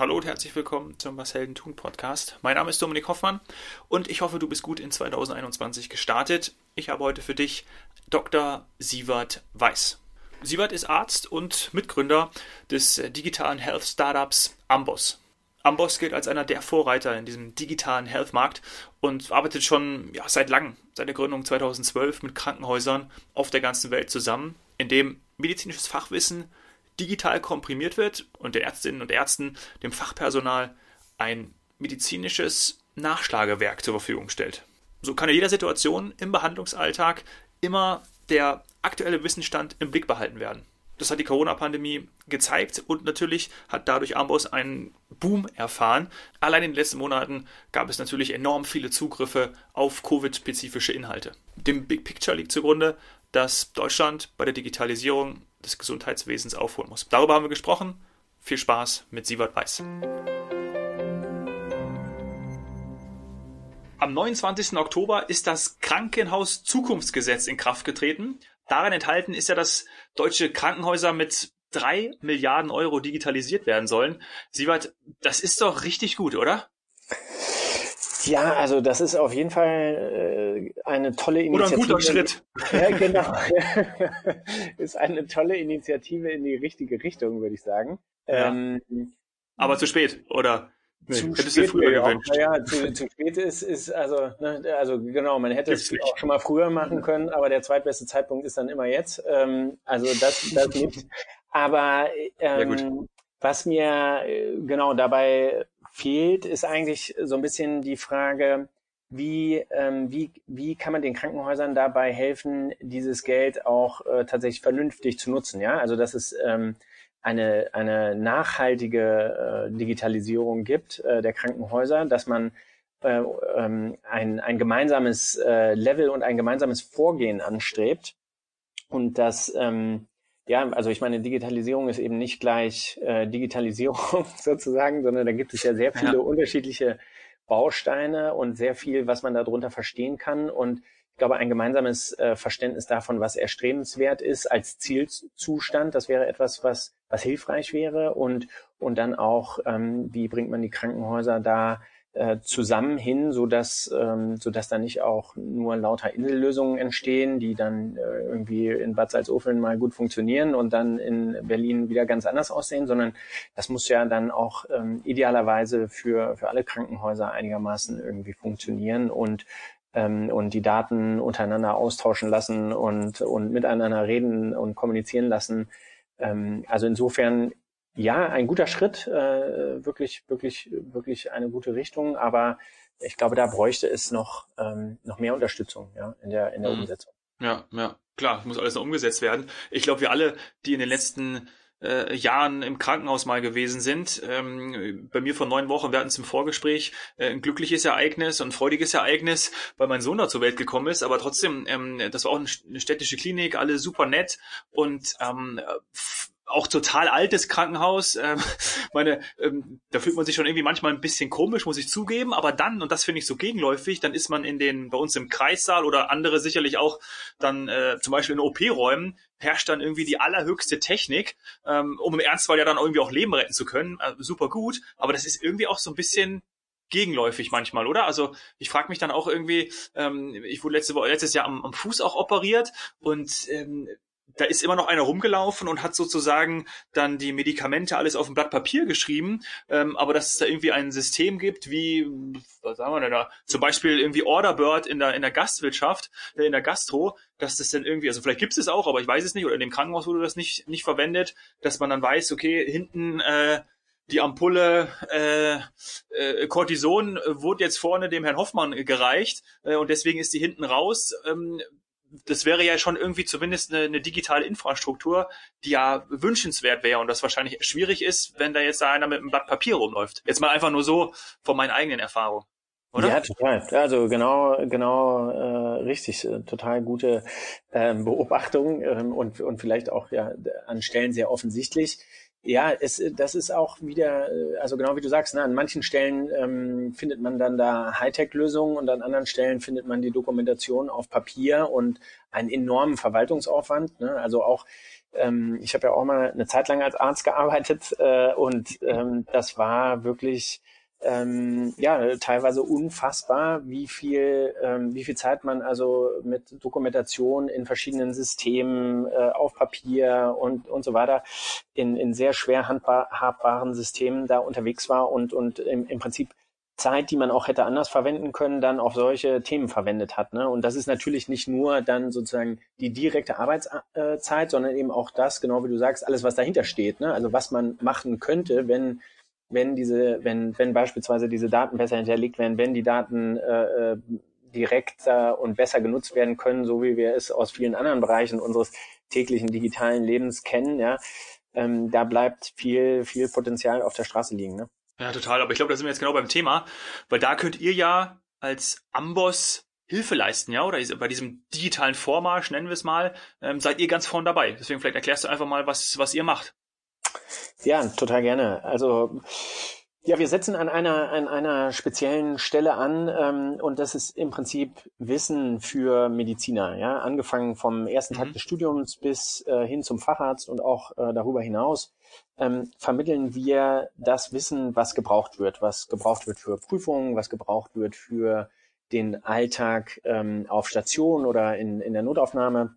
Hallo und herzlich willkommen zum Was Helden tun Podcast. Mein Name ist Dominik Hoffmann und ich hoffe, du bist gut in 2021 gestartet. Ich habe heute für dich Dr. Sievert Weiß. Sievert ist Arzt und Mitgründer des digitalen Health Startups Amboss. Amboss gilt als einer der Vorreiter in diesem digitalen Health-Markt und arbeitet schon ja, seit langem, seit der Gründung 2012 mit Krankenhäusern auf der ganzen Welt zusammen, in dem medizinisches Fachwissen digital komprimiert wird und den Ärztinnen und Ärzten, dem Fachpersonal, ein medizinisches Nachschlagewerk zur Verfügung stellt. So kann in jeder Situation im Behandlungsalltag immer der aktuelle Wissensstand im Blick behalten werden. Das hat die Corona-Pandemie gezeigt und natürlich hat dadurch Amboss einen Boom erfahren. Allein in den letzten Monaten gab es natürlich enorm viele Zugriffe auf Covid-spezifische Inhalte. Dem Big Picture liegt zugrunde, dass Deutschland bei der Digitalisierung des Gesundheitswesens aufholen muss. Darüber haben wir gesprochen. Viel Spaß mit Sievert Weiß. Am 29. Oktober ist das Krankenhaus Zukunftsgesetz in Kraft getreten. Darin enthalten ist ja, dass deutsche Krankenhäuser mit drei Milliarden Euro digitalisiert werden sollen. Sievert, das ist doch richtig gut, oder? Ja, also das ist auf jeden Fall äh, eine tolle Initiative. Oder ein guter Schritt. Ja, genau. ist eine tolle Initiative in die richtige Richtung, würde ich sagen. Ja. Ähm, Aber zu spät, oder? Nee, zu hättest du früher gewünscht. Ja, zu, zu spät ist, ist also, ne, also genau, man hätte es auch schon mal früher machen können, aber der zweitbeste Zeitpunkt ist dann immer jetzt. Ähm, also das, das nicht. Aber ähm, was mir äh, genau dabei fehlt, ist eigentlich so ein bisschen die Frage, wie, ähm, wie, wie kann man den Krankenhäusern dabei helfen, dieses Geld auch äh, tatsächlich vernünftig zu nutzen? Ja, also dass es ähm, eine, eine nachhaltige äh, Digitalisierung gibt äh, der Krankenhäuser, dass man äh, ähm, ein, ein gemeinsames äh, Level und ein gemeinsames Vorgehen anstrebt und dass ähm, ja, also ich meine, Digitalisierung ist eben nicht gleich äh, Digitalisierung sozusagen, sondern da gibt es ja sehr viele ja. unterschiedliche Bausteine und sehr viel, was man darunter verstehen kann. Und ich glaube, ein gemeinsames äh, Verständnis davon, was erstrebenswert ist als Zielzustand, das wäre etwas, was, was hilfreich wäre. Und, und dann auch, ähm, wie bringt man die Krankenhäuser da äh, zusammen hin, so dass ähm, so dass da nicht auch nur lauter Insellösungen entstehen, die dann äh, irgendwie in Bad Salzuflen mal gut funktionieren und dann in Berlin wieder ganz anders aussehen, sondern das muss ja dann auch ähm, idealerweise für für alle Krankenhäuser einigermaßen irgendwie funktionieren und ähm, und die Daten untereinander austauschen lassen und und miteinander reden und kommunizieren lassen. Ähm, also insofern ja, ein guter Schritt, äh, wirklich, wirklich, wirklich eine gute Richtung, aber ich glaube, da bräuchte es noch, ähm, noch mehr Unterstützung ja, in der, in der mhm. Umsetzung. Ja, ja, klar, muss alles noch umgesetzt werden. Ich glaube, wir alle, die in den letzten äh, Jahren im Krankenhaus mal gewesen sind. Ähm, bei mir vor neun Wochen, wir hatten es im Vorgespräch, äh, ein glückliches Ereignis und ein freudiges Ereignis, weil mein Sohn da zur Welt gekommen ist. Aber trotzdem, ähm, das war auch eine städtische Klinik, alle super nett und ähm, auch total altes Krankenhaus. Ähm, meine, ähm, da fühlt man sich schon irgendwie manchmal ein bisschen komisch, muss ich zugeben. Aber dann, und das finde ich so gegenläufig, dann ist man in den, bei uns im Kreissaal oder andere sicherlich auch dann äh, zum Beispiel in OP-Räumen, herrscht dann irgendwie die allerhöchste Technik, ähm, um im Ernstfall ja dann irgendwie auch Leben retten zu können. Äh, super gut. Aber das ist irgendwie auch so ein bisschen gegenläufig manchmal, oder? Also ich frage mich dann auch irgendwie, ähm, ich wurde letzte letztes Jahr am, am Fuß auch operiert und ähm, da ist immer noch einer rumgelaufen und hat sozusagen dann die Medikamente alles auf ein Blatt Papier geschrieben, ähm, aber dass es da irgendwie ein System gibt, wie, was sagen wir denn da, zum Beispiel irgendwie Orderbird in der, in der Gastwirtschaft, äh, in der Gastro, dass das dann irgendwie, also vielleicht gibt es auch, aber ich weiß es nicht, oder in dem Krankenhaus wurde das nicht, nicht verwendet, dass man dann weiß, okay, hinten äh, die Ampulle äh, äh, Cortison wurde jetzt vorne dem Herrn Hoffmann gereicht äh, und deswegen ist die hinten raus. Ähm, das wäre ja schon irgendwie zumindest eine, eine digitale Infrastruktur, die ja wünschenswert wäre und das wahrscheinlich schwierig ist, wenn da jetzt da einer mit einem Blatt Papier rumläuft. Jetzt mal einfach nur so von meinen eigenen Erfahrungen. Oder? Ja, total. Also genau, genau äh, richtig. Äh, total gute ähm, Beobachtung ähm, und, und vielleicht auch ja an Stellen sehr offensichtlich. Ja, es, das ist auch wieder, äh, also genau wie du sagst, ne, an manchen Stellen ähm, findet man dann da Hightech-Lösungen und an anderen Stellen findet man die Dokumentation auf Papier und einen enormen Verwaltungsaufwand. Ne? Also auch ähm, ich habe ja auch mal eine Zeit lang als Arzt gearbeitet äh, und ähm, das war wirklich ähm, ja teilweise unfassbar, wie viel ähm, wie viel Zeit man also mit Dokumentation in verschiedenen Systemen äh, auf Papier und und so weiter in in sehr schwer handhabbaren Systemen da unterwegs war und und im, im Prinzip Zeit, die man auch hätte anders verwenden können, dann auf solche Themen verwendet hat. Ne? Und das ist natürlich nicht nur dann sozusagen die direkte Arbeitszeit, sondern eben auch das, genau wie du sagst, alles, was dahinter steht. Ne? Also was man machen könnte, wenn wenn diese, wenn, wenn beispielsweise diese Daten besser hinterlegt werden, wenn die Daten äh, äh, direkter und besser genutzt werden können, so wie wir es aus vielen anderen Bereichen unseres täglichen digitalen Lebens kennen, ja, ähm, da bleibt viel, viel Potenzial auf der Straße liegen. Ne? Ja, total. Aber ich glaube, da sind wir jetzt genau beim Thema, weil da könnt ihr ja als Amboss Hilfe leisten, ja, oder bei diesem digitalen Vormarsch, nennen wir es mal, ähm, seid ihr ganz vorn dabei. Deswegen vielleicht erklärst du einfach mal, was, was ihr macht. Ja, total gerne. Also ja, wir setzen an einer, an einer speziellen Stelle an ähm, und das ist im Prinzip Wissen für Mediziner. Ja, angefangen vom ersten Tag mhm. des Studiums bis äh, hin zum Facharzt und auch äh, darüber hinaus ähm, vermitteln wir das Wissen, was gebraucht wird, was gebraucht wird für Prüfungen, was gebraucht wird für den Alltag ähm, auf Station oder in, in der Notaufnahme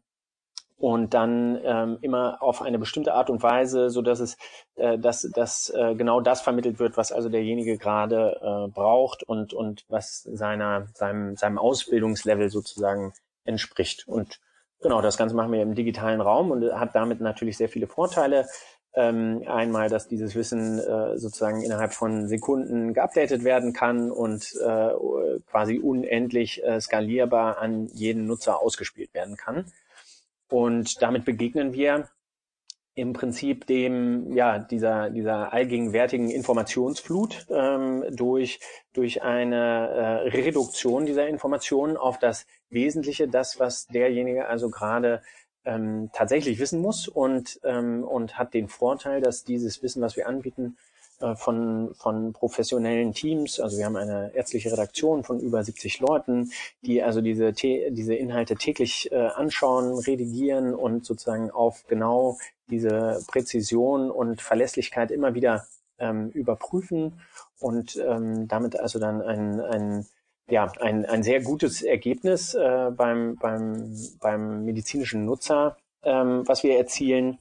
und dann ähm, immer auf eine bestimmte Art und Weise, so dass es, äh, dass, dass äh, genau das vermittelt wird, was also derjenige gerade äh, braucht und und was seiner seinem seinem Ausbildungslevel sozusagen entspricht. Und genau das Ganze machen wir im digitalen Raum und hat damit natürlich sehr viele Vorteile. Ähm, einmal, dass dieses Wissen äh, sozusagen innerhalb von Sekunden geupdatet werden kann und äh, quasi unendlich äh, skalierbar an jeden Nutzer ausgespielt werden kann. Und damit begegnen wir im Prinzip dem, ja, dieser, dieser allgegenwärtigen Informationsflut ähm, durch, durch eine äh, Reduktion dieser Informationen auf das Wesentliche, das, was derjenige also gerade ähm, tatsächlich wissen muss und, ähm, und hat den Vorteil, dass dieses Wissen, was wir anbieten, von, von professionellen Teams. Also wir haben eine ärztliche Redaktion von über 70 Leuten, die also diese, diese Inhalte täglich äh, anschauen, redigieren und sozusagen auf genau diese Präzision und Verlässlichkeit immer wieder ähm, überprüfen und ähm, damit also dann ein, ein ja, ein, ein sehr gutes Ergebnis äh, beim, beim, beim medizinischen Nutzer, ähm, was wir erzielen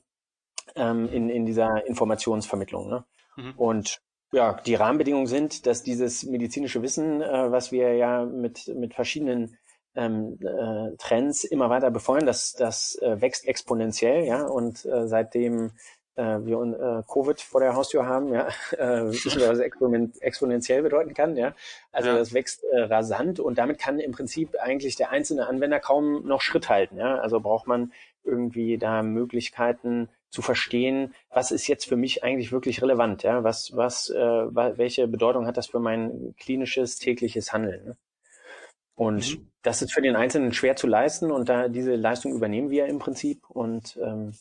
ähm, in, in dieser Informationsvermittlung. Ne? Mhm. Und ja, die Rahmenbedingungen sind, dass dieses medizinische Wissen, äh, was wir ja mit, mit verschiedenen ähm, äh, Trends immer weiter befeuern, das, das äh, wächst exponentiell, ja, und äh, seitdem äh, wir äh, Covid vor der Haustür haben, ja, äh, wissen wir, was Expon exponentiell bedeuten kann, ja. Also ja. das wächst äh, rasant und damit kann im Prinzip eigentlich der einzelne Anwender kaum noch Schritt halten, ja. Also braucht man irgendwie da Möglichkeiten, zu verstehen, was ist jetzt für mich eigentlich wirklich relevant, ja, was, was, äh, welche Bedeutung hat das für mein klinisches tägliches Handeln. Ne? Und mhm. das ist für den Einzelnen schwer zu leisten und da diese Leistung übernehmen wir im Prinzip und ähm,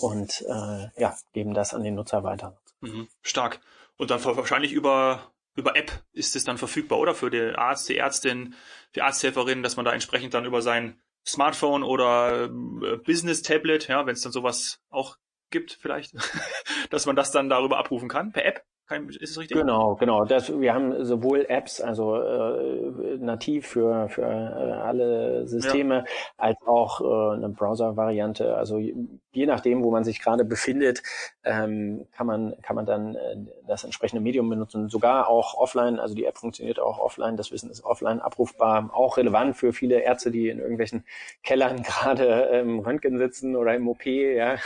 und äh, ja geben das an den Nutzer weiter. Mhm. Stark. Und dann wahrscheinlich über über App ist es dann verfügbar, oder für den Arzt, die Ärztin, die Arzthelferin, dass man da entsprechend dann über sein Smartphone oder äh, Business Tablet, ja, wenn es dann sowas auch gibt vielleicht, dass man das dann darüber abrufen kann per App. Kein, ist es richtig? Genau, genau. Das, wir haben sowohl Apps, also äh, nativ für, für äh, alle Systeme, ja. als auch äh, eine Browser-Variante. Also je nachdem, wo man sich gerade befindet, ähm, kann man kann man dann äh, das entsprechende Medium benutzen. Sogar auch offline. Also die App funktioniert auch offline. Das Wissen ist offline abrufbar. Auch relevant für viele Ärzte, die in irgendwelchen Kellern gerade im Röntgen sitzen oder im OP. Ja. ja.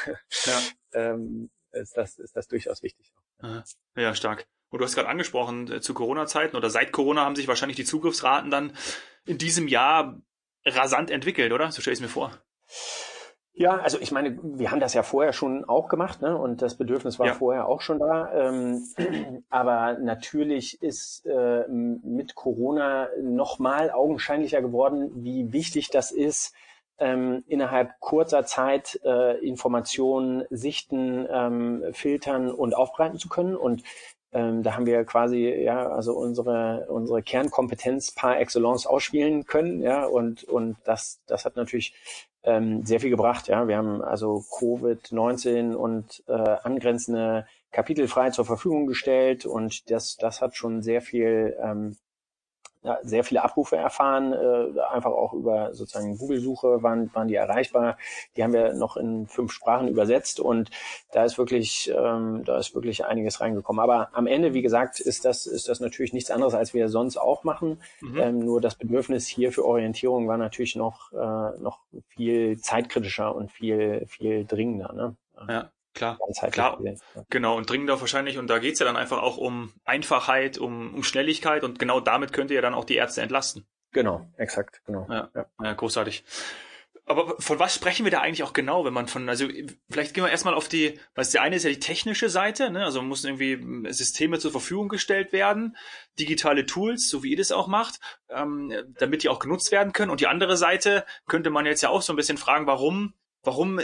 ähm, ist das, ist das durchaus wichtig. Ja, stark. Und du hast gerade angesprochen, äh, zu Corona-Zeiten oder seit Corona haben sich wahrscheinlich die Zugriffsraten dann in diesem Jahr rasant entwickelt, oder? So stelle ich es mir vor. Ja, also ich meine, wir haben das ja vorher schon auch gemacht, ne? Und das Bedürfnis war ja. vorher auch schon da. Ähm, aber natürlich ist äh, mit Corona nochmal augenscheinlicher geworden, wie wichtig das ist, ähm, innerhalb kurzer Zeit äh, Informationen sichten, ähm, filtern und aufbereiten zu können. Und ähm, da haben wir quasi ja also unsere unsere Kernkompetenz par excellence ausspielen können, ja und und das das hat natürlich ähm, sehr viel gebracht. Ja, wir haben also Covid-19 und äh, angrenzende Kapitel frei zur Verfügung gestellt und das, das hat schon sehr viel ähm, ja, sehr viele Abrufe erfahren, äh, einfach auch über sozusagen Google-Suche waren, waren die erreichbar. Die haben wir noch in fünf Sprachen übersetzt und da ist wirklich, ähm, da ist wirklich einiges reingekommen. Aber am Ende, wie gesagt, ist das, ist das natürlich nichts anderes, als wir sonst auch machen. Mhm. Ähm, nur das Bedürfnis hier für Orientierung war natürlich noch, äh, noch viel zeitkritischer und viel, viel dringender. Ne? Ja. Klar, klar, genau und dringender wahrscheinlich und da geht's ja dann einfach auch um Einfachheit, um, um Schnelligkeit und genau damit könnt ihr ja dann auch die Ärzte entlasten. Genau, exakt, genau. Ja, ja. ja großartig. Aber von was sprechen wir da eigentlich auch genau, wenn man von, also vielleicht gehen wir erstmal auf die, was die eine ist ja die technische Seite, ne? also müssen irgendwie Systeme zur Verfügung gestellt werden, digitale Tools, so wie ihr das auch macht, ähm, damit die auch genutzt werden können. Und die andere Seite könnte man jetzt ja auch so ein bisschen fragen, warum, warum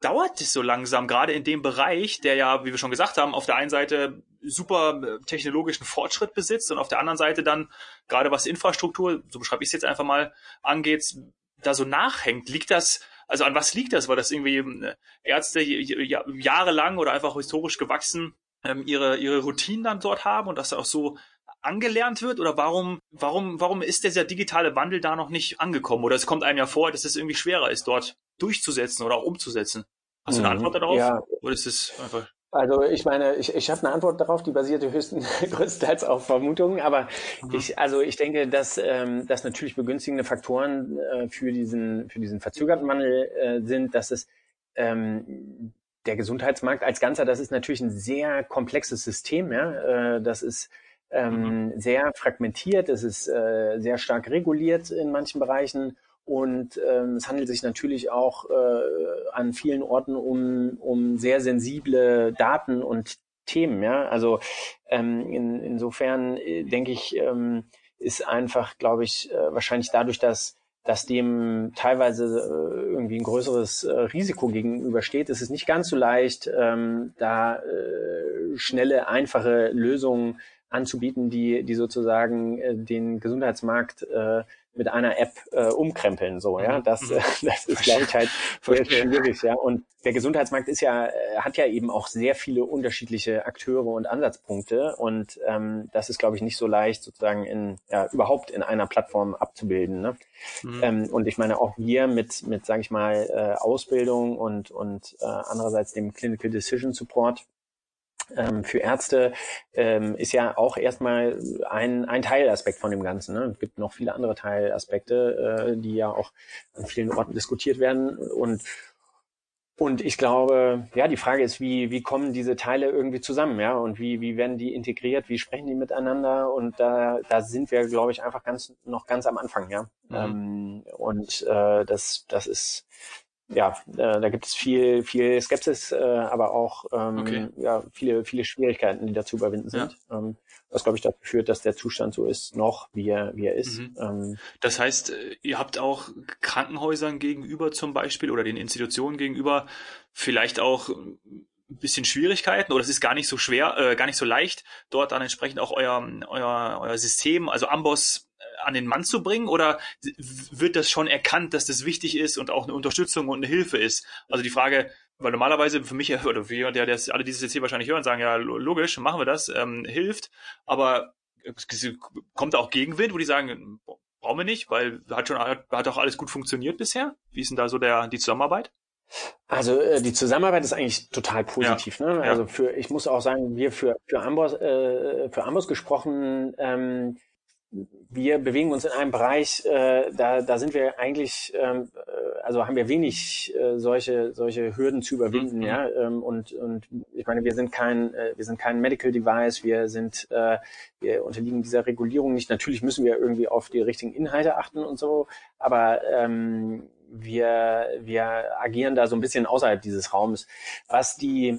dauert es so langsam, gerade in dem Bereich, der ja, wie wir schon gesagt haben, auf der einen Seite super äh, technologischen Fortschritt besitzt und auf der anderen Seite dann, gerade was Infrastruktur, so beschreibe ich es jetzt einfach mal, angeht, da so nachhängt. Liegt das, also an was liegt das? Weil das irgendwie äh, Ärzte jahrelang oder einfach historisch gewachsen ähm, ihre, ihre Routinen dann dort haben und das auch so angelernt wird? Oder warum, warum, warum ist dieser digitale Wandel da noch nicht angekommen? Oder es kommt einem ja vor, dass es irgendwie schwerer ist, dort durchzusetzen oder auch umzusetzen. Hast du eine mhm. Antwort darauf? Ja. Oder ist es einfach also ich meine, ich, ich habe eine Antwort darauf, die basierte höchsten, größtenteils auf Vermutungen, aber mhm. ich, also ich denke, dass, ähm, dass natürlich begünstigende Faktoren äh, für diesen für diesen verzögerten Wandel äh, sind, dass es ähm, der Gesundheitsmarkt als Ganzer, das ist natürlich ein sehr komplexes System, ja, äh, das ist ähm, mhm. sehr fragmentiert, es ist äh, sehr stark reguliert in manchen Bereichen und ähm, es handelt sich natürlich auch äh, an vielen Orten um, um sehr sensible Daten und Themen. Ja? Also ähm, in, insofern äh, denke ich, ähm, ist einfach, glaube ich, äh, wahrscheinlich dadurch, dass dass dem teilweise äh, irgendwie ein größeres äh, Risiko gegenübersteht, ist es nicht ganz so leicht, ähm, da äh, schnelle, einfache Lösungen anzubieten, die, die sozusagen äh, den Gesundheitsmarkt äh, mit einer App äh, umkrempeln. So, ja, mhm. das, mhm. das ist, glaube ich, halt sehr schwierig. Ja, und der Gesundheitsmarkt ist ja, äh, hat ja eben auch sehr viele unterschiedliche Akteure und Ansatzpunkte. Und ähm, das ist, glaube ich, nicht so leicht, sozusagen in ja, überhaupt in einer Plattform abzubilden. Ne? Mhm. Ähm, und ich meine, auch wir mit, mit sage ich mal, äh, Ausbildung und, und äh, andererseits dem Clinical Decision Support ähm, für Ärzte ähm, ist ja auch erstmal ein, ein Teilaspekt von dem Ganzen. Ne? Es gibt noch viele andere Teilaspekte, äh, die ja auch an vielen Orten diskutiert werden und und ich glaube, ja, die Frage ist, wie, wie kommen diese Teile irgendwie zusammen, ja, und wie, wie werden die integriert, wie sprechen die miteinander? Und da, da sind wir, glaube ich, einfach ganz, noch ganz am Anfang, ja. Mhm. Ähm, und äh, das, das ist, ja, äh, da gibt es viel, viel Skepsis, äh, aber auch ähm, okay. ja, viele, viele Schwierigkeiten, die da zu überwinden sind. Ja. Ähm, was, glaube ich, dazu führt, dass der Zustand so ist, noch wie er, wie er ist. Mhm. Ähm, das heißt, äh, ihr habt auch Krankenhäusern gegenüber zum Beispiel oder den Institutionen gegenüber vielleicht auch ein bisschen Schwierigkeiten oder es ist gar nicht so schwer, äh, gar nicht so leicht, dort dann entsprechend auch euer, euer, euer System, also Amboss an den Mann zu bringen oder wird das schon erkannt, dass das wichtig ist und auch eine Unterstützung und eine Hilfe ist? Also die Frage, weil normalerweise für mich oder für jemand, der, der alle dieses jetzt hier wahrscheinlich hören, sagen, ja, logisch, machen wir das, ähm, hilft, aber kommt da auch Gegenwind, wo die sagen, brauchen wir nicht, weil hat schon hat auch alles gut funktioniert bisher? Wie ist denn da so der die Zusammenarbeit? Also äh, die Zusammenarbeit ist eigentlich total positiv. Ja, ne? Also für ich muss auch sagen, wir für für Amboss äh, für Amboss gesprochen ähm, wir bewegen uns in einem Bereich, äh, da, da sind wir eigentlich, ähm, äh, also haben wir wenig äh, solche, solche Hürden zu überwinden, mhm. ja. Ähm, und, und ich meine, wir sind kein, äh, wir sind kein Medical Device, wir sind, äh, wir unterliegen dieser Regulierung nicht. Natürlich müssen wir irgendwie auf die richtigen Inhalte achten und so, aber ähm, wir, wir agieren da so ein bisschen außerhalb dieses Raums. Was die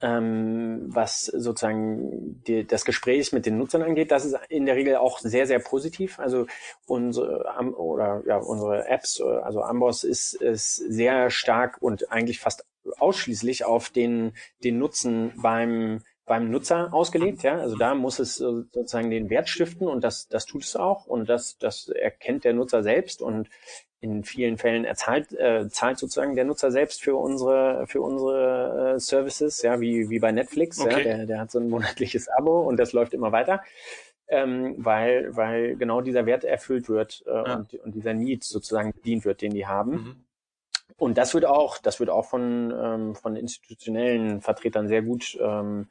ähm, was sozusagen die, das Gespräch mit den Nutzern angeht, das ist in der Regel auch sehr, sehr positiv. Also unsere oder ja, unsere Apps, also Amboss ist, ist sehr stark und eigentlich fast ausschließlich auf den, den Nutzen beim beim Nutzer ausgelegt, ja. Also da muss es sozusagen den Wert stiften und das, das tut es auch und das, das erkennt der Nutzer selbst und in vielen Fällen erzahlt, äh, zahlt sozusagen der Nutzer selbst für unsere, für unsere äh, Services, ja, wie, wie bei Netflix, okay. ja, der, der hat so ein monatliches Abo und das läuft immer weiter. Ähm, weil, weil genau dieser Wert erfüllt wird äh, ja. und, und dieser Need sozusagen bedient wird, den die haben. Mhm. Und das wird auch, das wird auch von, ähm, von institutionellen Vertretern sehr gut ähm,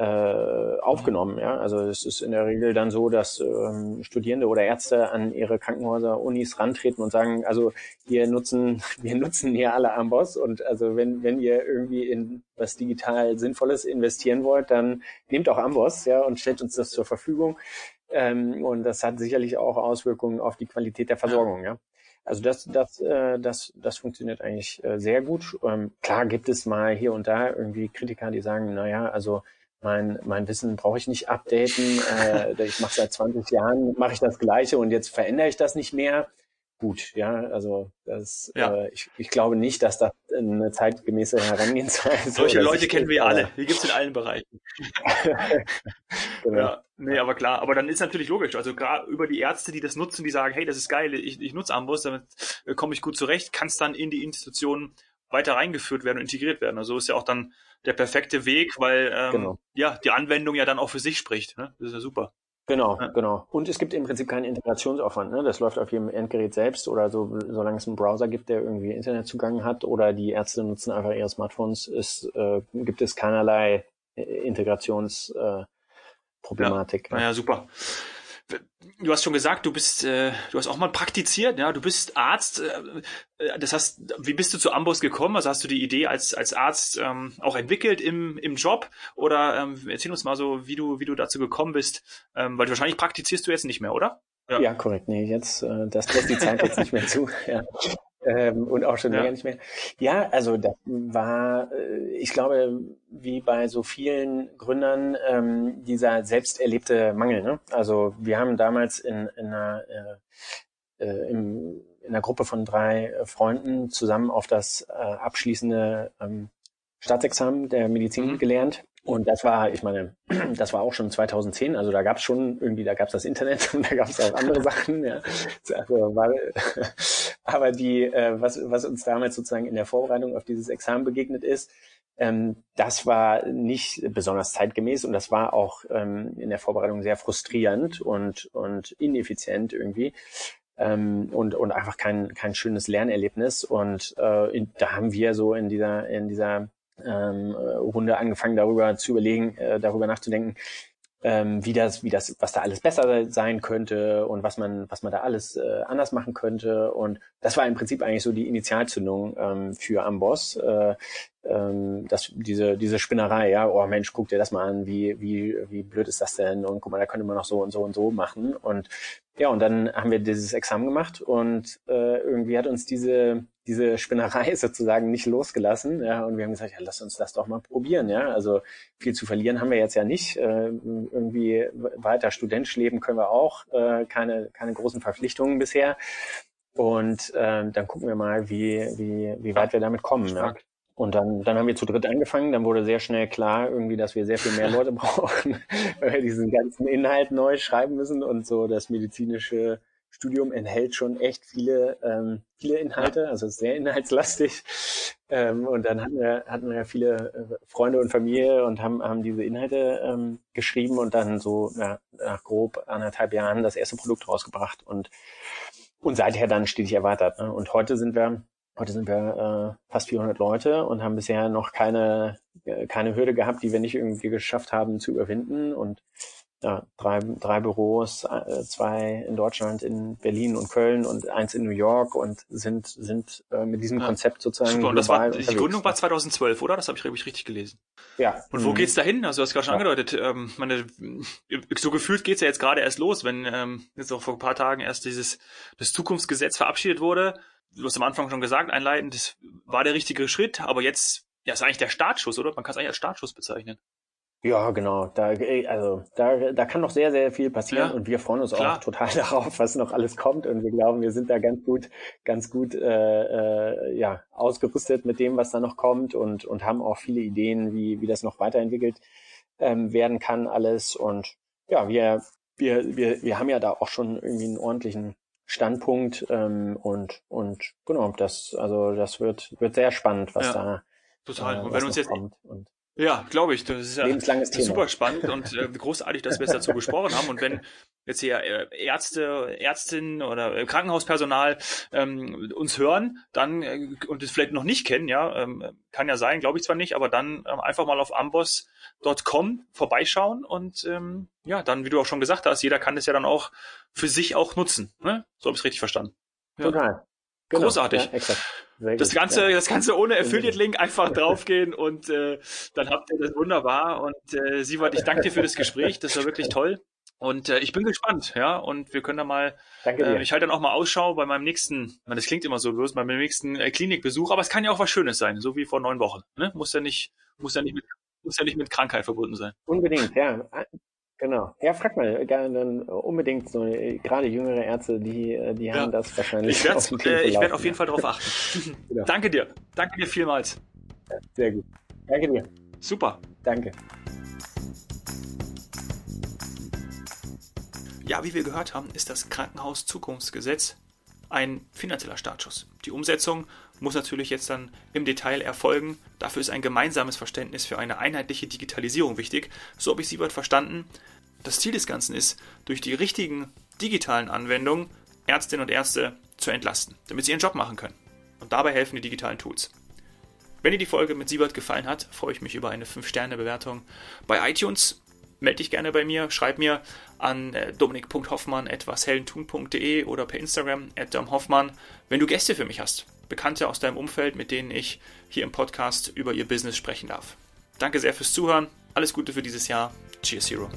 äh, aufgenommen. Ja? Also es ist in der Regel dann so, dass ähm, Studierende oder Ärzte an ihre Krankenhäuser, Unis rantreten und sagen, also wir nutzen, wir nutzen hier alle Amboss und also wenn, wenn ihr irgendwie in was digital Sinnvolles investieren wollt, dann nehmt auch Amboss ja, und stellt uns das zur Verfügung. Ähm, und das hat sicherlich auch Auswirkungen auf die Qualität der Versorgung. Ja. Also das, das, äh, das, das funktioniert eigentlich äh, sehr gut. Ähm, klar gibt es mal hier und da irgendwie Kritiker, die sagen, na ja, also mein, mein Wissen brauche ich nicht updaten. Äh, ich mache seit 20 Jahren, mache ich das Gleiche und jetzt verändere ich das nicht mehr. Gut, ja, also das, ja. Äh, ich, ich glaube nicht, dass das eine zeitgemäße Herangehensweise ist. Solche Leute kennen wir alle. Die gibt's in allen Bereichen. genau. Ja, nee, aber klar. Aber dann ist natürlich logisch. Also gerade über die Ärzte, die das nutzen, die sagen, hey, das ist geil, ich, ich nutze Ambus, damit äh, komme ich gut zurecht, kann es dann in die Institutionen weiter reingeführt werden und integriert werden. Also ist ja auch dann der perfekte Weg, weil ähm, genau. ja die Anwendung ja dann auch für sich spricht. Ne? Das ist ja super. Genau, ja. genau. Und es gibt im Prinzip keinen Integrationsaufwand. Ne? Das läuft auf jedem Endgerät selbst oder so, solange es einen Browser gibt, der irgendwie Internetzugang hat oder die Ärzte nutzen einfach ihre Smartphones, ist, äh, gibt es keinerlei äh, Integrationsproblematik. Äh, ja. Naja, super du hast schon gesagt, du bist, äh, du hast auch mal praktiziert, ja, du bist Arzt. Äh, äh, das heißt, wie bist du zu Amboss gekommen? Also hast du die Idee als als Arzt ähm, auch entwickelt im im Job oder ähm, erzähl uns mal so, wie du wie du dazu gekommen bist, ähm, weil wahrscheinlich praktizierst du jetzt nicht mehr, oder? Ja, ja korrekt. Nee, jetzt äh, das lässt die Zeit jetzt nicht mehr zu. Ja ähm, und auch schon ja. länger nicht mehr. Ja, also das war, äh, ich glaube, wie bei so vielen Gründern, ähm, dieser selbst erlebte Mangel. Ne? Also wir haben damals in, in einer äh, äh, im, in einer Gruppe von drei Freunden zusammen auf das äh, abschließende ähm, Staatsexamen der Medizin mhm. gelernt und das war, ich meine, das war auch schon 2010, also da gab es schon irgendwie, da gab es das Internet und da gab es auch andere Sachen. Ja. Also war, aber die, äh, was, was uns damals sozusagen in der Vorbereitung auf dieses Examen begegnet ist, ähm, das war nicht besonders zeitgemäß und das war auch ähm, in der Vorbereitung sehr frustrierend und, und ineffizient irgendwie. Ähm, und, und einfach kein, kein schönes Lernerlebnis. Und äh, in, da haben wir so in dieser, in dieser ähm, Runde angefangen, darüber zu überlegen, äh, darüber nachzudenken, ähm, wie das, wie das, was da alles besser sein könnte und was man, was man da alles äh, anders machen könnte. Und das war im Prinzip eigentlich so die Initialzündung ähm, für Amboss. Äh, ähm, das, diese, diese Spinnerei, ja, oh Mensch, guck dir das mal an, wie, wie, wie blöd ist das denn? Und guck mal, da könnte man noch so und so und so machen. Und ja, und dann haben wir dieses Examen gemacht und äh, irgendwie hat uns diese, diese Spinnerei sozusagen nicht losgelassen. Ja, und wir haben gesagt, ja, lass uns das doch mal probieren. Ja, also viel zu verlieren haben wir jetzt ja nicht. Äh, irgendwie weiter studentisch leben können wir auch. Äh, keine, keine großen Verpflichtungen bisher. Und äh, dann gucken wir mal, wie, wie, wie weit wir damit kommen. Ja. Und dann, dann haben wir zu dritt angefangen. Dann wurde sehr schnell klar, irgendwie, dass wir sehr viel mehr Leute brauchen, weil wir diesen ganzen Inhalt neu schreiben müssen. Und so das medizinische Studium enthält schon echt viele, ähm, viele Inhalte, also sehr inhaltslastig. Ähm, und dann hatten wir, hatten wir viele äh, Freunde und Familie und haben, haben diese Inhalte ähm, geschrieben und dann so ja, nach grob anderthalb Jahren das erste Produkt rausgebracht und, und seither dann stetig erweitert. Ne? Und heute sind wir Heute sind wir äh, fast 400 Leute und haben bisher noch keine, äh, keine Hürde gehabt, die wir nicht irgendwie geschafft haben zu überwinden. Und ja, drei, drei Büros, äh, zwei in Deutschland, in Berlin und Köln und eins in New York und sind, sind äh, mit diesem ja. Konzept sozusagen. Super, und das war, die Gründung war 2012, oder? Das habe ich, ich richtig gelesen. Ja. Und wo mhm. geht's dahin? Also du hast gerade schon ja. angedeutet, ähm, meine, so gefühlt geht's ja jetzt gerade erst los, wenn ähm, jetzt auch vor ein paar Tagen erst dieses das Zukunftsgesetz verabschiedet wurde du hast am Anfang schon gesagt, einleitend, das war der richtige Schritt, aber jetzt, ja, ist eigentlich der Startschuss, oder? Man kann es eigentlich als Startschuss bezeichnen. Ja, genau. Da, also, da, da kann noch sehr, sehr viel passieren ja, und wir freuen uns klar. auch total darauf, was noch alles kommt und wir glauben, wir sind da ganz gut, ganz gut äh, äh, ja, ausgerüstet mit dem, was da noch kommt und, und haben auch viele Ideen, wie, wie das noch weiterentwickelt ähm, werden kann alles. Und ja, wir, wir, wir, wir haben ja da auch schon irgendwie einen ordentlichen Standpunkt ähm, und und genau das also das wird wird sehr spannend was ja, da total äh, und wenn uns jetzt kommt und ja, glaube ich. Das ist ja das ist super spannend und äh, großartig, dass wir es dazu gesprochen haben. Und wenn jetzt hier äh, Ärzte, Ärztinnen oder äh, Krankenhauspersonal ähm, uns hören, dann äh, und es vielleicht noch nicht kennen, ja, ähm, kann ja sein, glaube ich zwar nicht, aber dann ähm, einfach mal auf amboss.com vorbeischauen und ähm, ja, dann, wie du auch schon gesagt hast, jeder kann es ja dann auch für sich auch nutzen. Ne? So habe ich es richtig verstanden. Ja. Total. Genau. Großartig. Ja, das Ganze, ja. das Ganze ohne Affiliate-Link einfach draufgehen und äh, dann habt ihr das wunderbar. Und äh, Sievert, ich danke dir für das Gespräch. Das war wirklich toll. Und äh, ich bin gespannt, ja. Und wir können da mal, Danke dir. Äh, ich halte dann auch mal Ausschau bei meinem nächsten, das klingt immer so bloß, bei meinem nächsten äh, Klinikbesuch, aber es kann ja auch was Schönes sein, so wie vor neun Wochen. Ne? Muss ja nicht, muss ja nicht mit, muss ja nicht mit Krankheit verbunden sein. Unbedingt, ja. Genau. Ja, frag mal, dann unbedingt so, gerade jüngere Ärzte, die, die ja. haben das wahrscheinlich. Ich werde äh, ich werd auf jeden Fall darauf achten. genau. Danke dir. Danke dir vielmals. Ja, sehr gut. Danke dir. Super. Danke. Ja, wie wir gehört haben, ist das Krankenhaus-Zukunftsgesetz ein finanzieller Startschuss. Die Umsetzung muss natürlich jetzt dann im Detail erfolgen. Dafür ist ein gemeinsames Verständnis für eine einheitliche Digitalisierung wichtig. So habe ich Siebert verstanden. Das Ziel des Ganzen ist, durch die richtigen digitalen Anwendungen Ärztinnen und Ärzte zu entlasten, damit sie ihren Job machen können. Und dabei helfen die digitalen Tools. Wenn dir die Folge mit Siebert gefallen hat, freue ich mich über eine 5-Sterne-Bewertung bei iTunes melde dich gerne bei mir, schreib mir an äh, dominik.hoffmann.washeldentun.de oder per Instagram at wenn du Gäste für mich hast. Bekannte aus deinem Umfeld, mit denen ich hier im Podcast über ihr Business sprechen darf. Danke sehr fürs Zuhören. Alles Gute für dieses Jahr. Cheers, Hero.